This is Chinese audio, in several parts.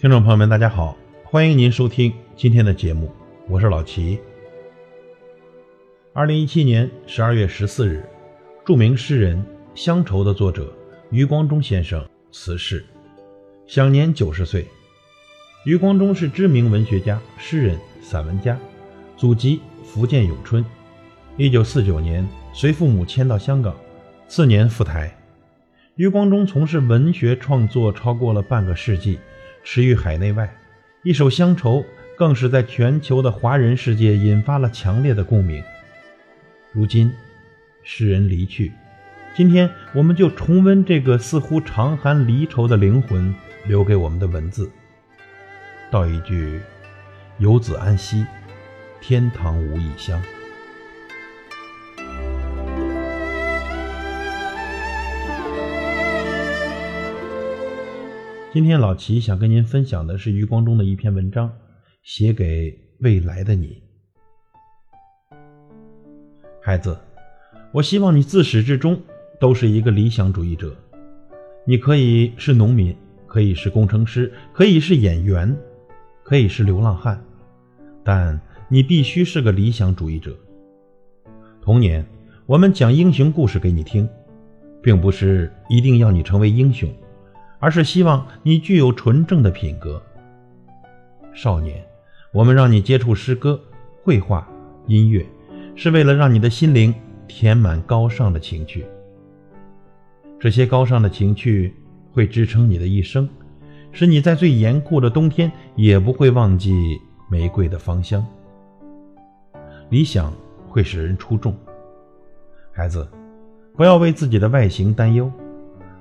听众朋友们，大家好，欢迎您收听今天的节目，我是老齐。二零一七年十二月十四日，著名诗人《乡愁》的作者余光中先生辞世，享年九十岁。余光中是知名文学家、诗人、散文家，祖籍福建永春。一九四九年随父母迁到香港，次年赴台。余光中从事文学创作超过了半个世纪。驰誉海内外，一首《乡愁》更是在全球的华人世界引发了强烈的共鸣。如今，诗人离去，今天我们就重温这个似乎长含离愁的灵魂留给我们的文字，道一句：“游子安息，天堂无异乡。”今天老齐想跟您分享的是余光中的一篇文章，写给未来的你，孩子，我希望你自始至终都是一个理想主义者。你可以是农民，可以是工程师，可以是演员，可以是流浪汉，但你必须是个理想主义者。童年，我们讲英雄故事给你听，并不是一定要你成为英雄。而是希望你具有纯正的品格。少年，我们让你接触诗歌、绘画、音乐，是为了让你的心灵填满高尚的情趣。这些高尚的情趣会支撑你的一生，使你在最严酷的冬天也不会忘记玫瑰的芳香。理想会使人出众。孩子，不要为自己的外形担忧。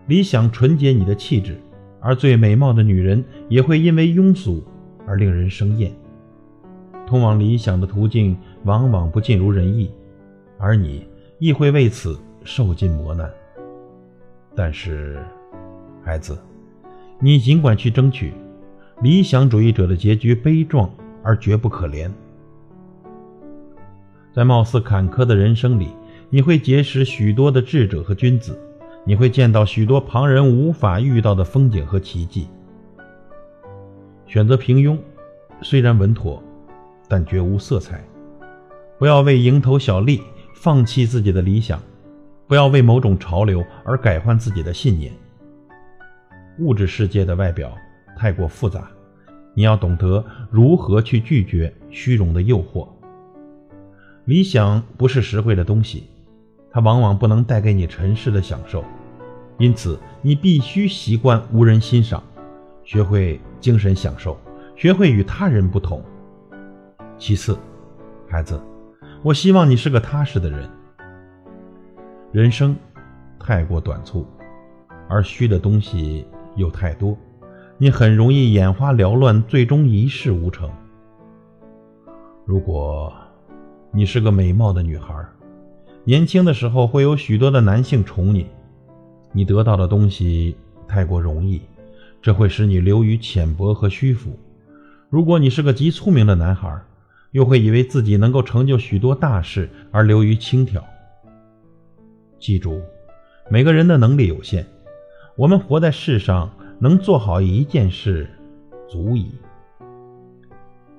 理想纯洁你的气质，而最美貌的女人也会因为庸俗而令人生厌。通往理想的途径往往不尽如人意，而你亦会为此受尽磨难。但是，孩子，你尽管去争取。理想主义者的结局悲壮而绝不可怜。在貌似坎坷的人生里，你会结识许多的智者和君子。你会见到许多旁人无法遇到的风景和奇迹。选择平庸，虽然稳妥，但绝无色彩。不要为蝇头小利放弃自己的理想，不要为某种潮流而改换自己的信念。物质世界的外表太过复杂，你要懂得如何去拒绝虚荣的诱惑。理想不是实惠的东西，它往往不能带给你尘世的享受。因此，你必须习惯无人欣赏，学会精神享受，学会与他人不同。其次，孩子，我希望你是个踏实的人。人生太过短促，而虚的东西又太多，你很容易眼花缭乱，最终一事无成。如果你是个美貌的女孩，年轻的时候会有许多的男性宠你。你得到的东西太过容易，这会使你流于浅薄和虚浮。如果你是个极聪明的男孩，又会以为自己能够成就许多大事而流于轻佻。记住，每个人的能力有限，我们活在世上，能做好一件事足矣。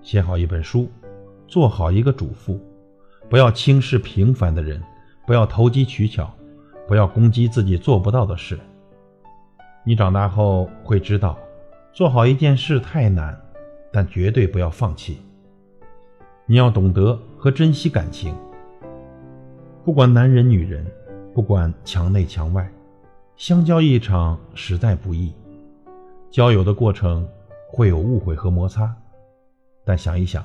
写好一本书，做好一个主妇，不要轻视平凡的人，不要投机取巧。不要攻击自己做不到的事。你长大后会知道，做好一件事太难，但绝对不要放弃。你要懂得和珍惜感情。不管男人女人，不管墙内墙外，相交一场实在不易。交友的过程会有误会和摩擦，但想一想，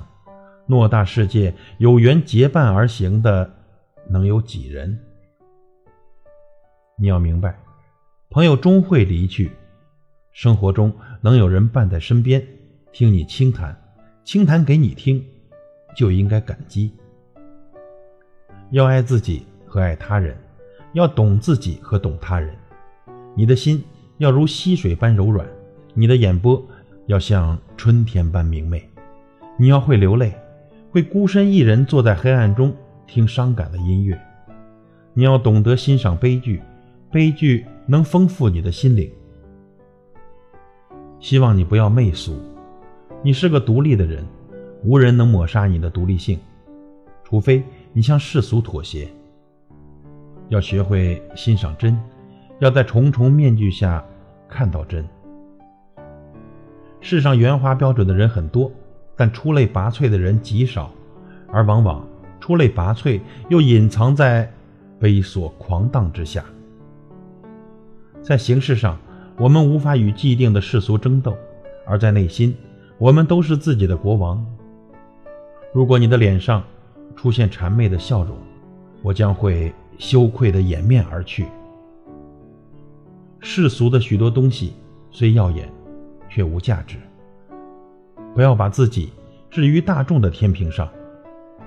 偌大世界，有缘结伴而行的，能有几人？你要明白，朋友终会离去，生活中能有人伴在身边，听你轻谈，轻谈给你听，就应该感激。要爱自己和爱他人，要懂自己和懂他人。你的心要如溪水般柔软，你的眼波要像春天般明媚。你要会流泪，会孤身一人坐在黑暗中听伤感的音乐。你要懂得欣赏悲剧。悲剧能丰富你的心灵。希望你不要媚俗。你是个独立的人，无人能抹杀你的独立性，除非你向世俗妥协。要学会欣赏真，要在重重面具下看到真。世上圆滑标准的人很多，但出类拔萃的人极少，而往往出类拔萃又隐藏在猥琐狂荡之下。在形式上，我们无法与既定的世俗争斗，而在内心，我们都是自己的国王。如果你的脸上出现谄媚的笑容，我将会羞愧的掩面而去。世俗的许多东西虽耀眼，却无价值。不要把自己置于大众的天平上，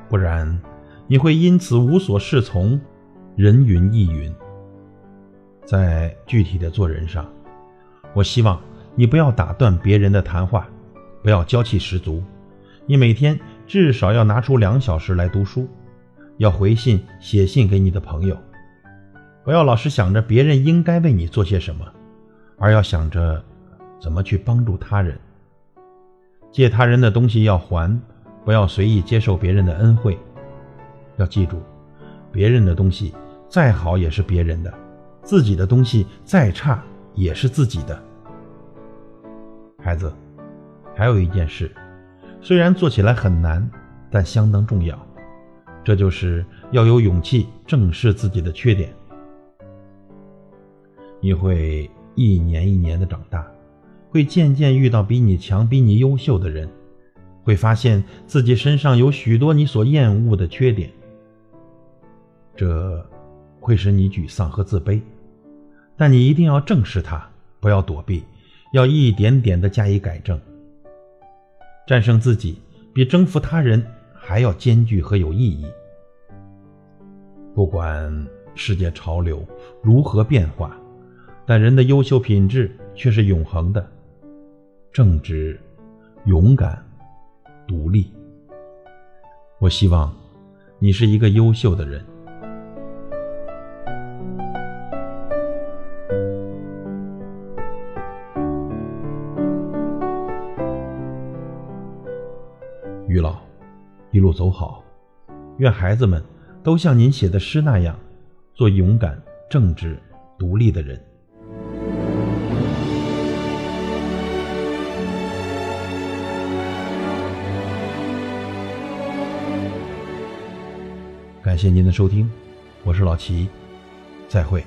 不然你会因此无所适从，人云亦云。在具体的做人上，我希望你不要打断别人的谈话，不要娇气十足。你每天至少要拿出两小时来读书，要回信写信给你的朋友。不要老是想着别人应该为你做些什么，而要想着怎么去帮助他人。借他人的东西要还，不要随意接受别人的恩惠。要记住，别人的东西再好也是别人的。自己的东西再差也是自己的。孩子，还有一件事，虽然做起来很难，但相当重要，这就是要有勇气正视自己的缺点。你会一年一年的长大，会渐渐遇到比你强、比你优秀的人，会发现自己身上有许多你所厌恶的缺点，这会使你沮丧和自卑。但你一定要正视它，不要躲避，要一点点的加以改正。战胜自己比征服他人还要艰巨和有意义。不管世界潮流如何变化，但人的优秀品质却是永恒的：正直、勇敢、独立。我希望你是一个优秀的人。于老，一路走好，愿孩子们都像您写的诗那样，做勇敢、正直、独立的人。感谢您的收听，我是老齐，再会。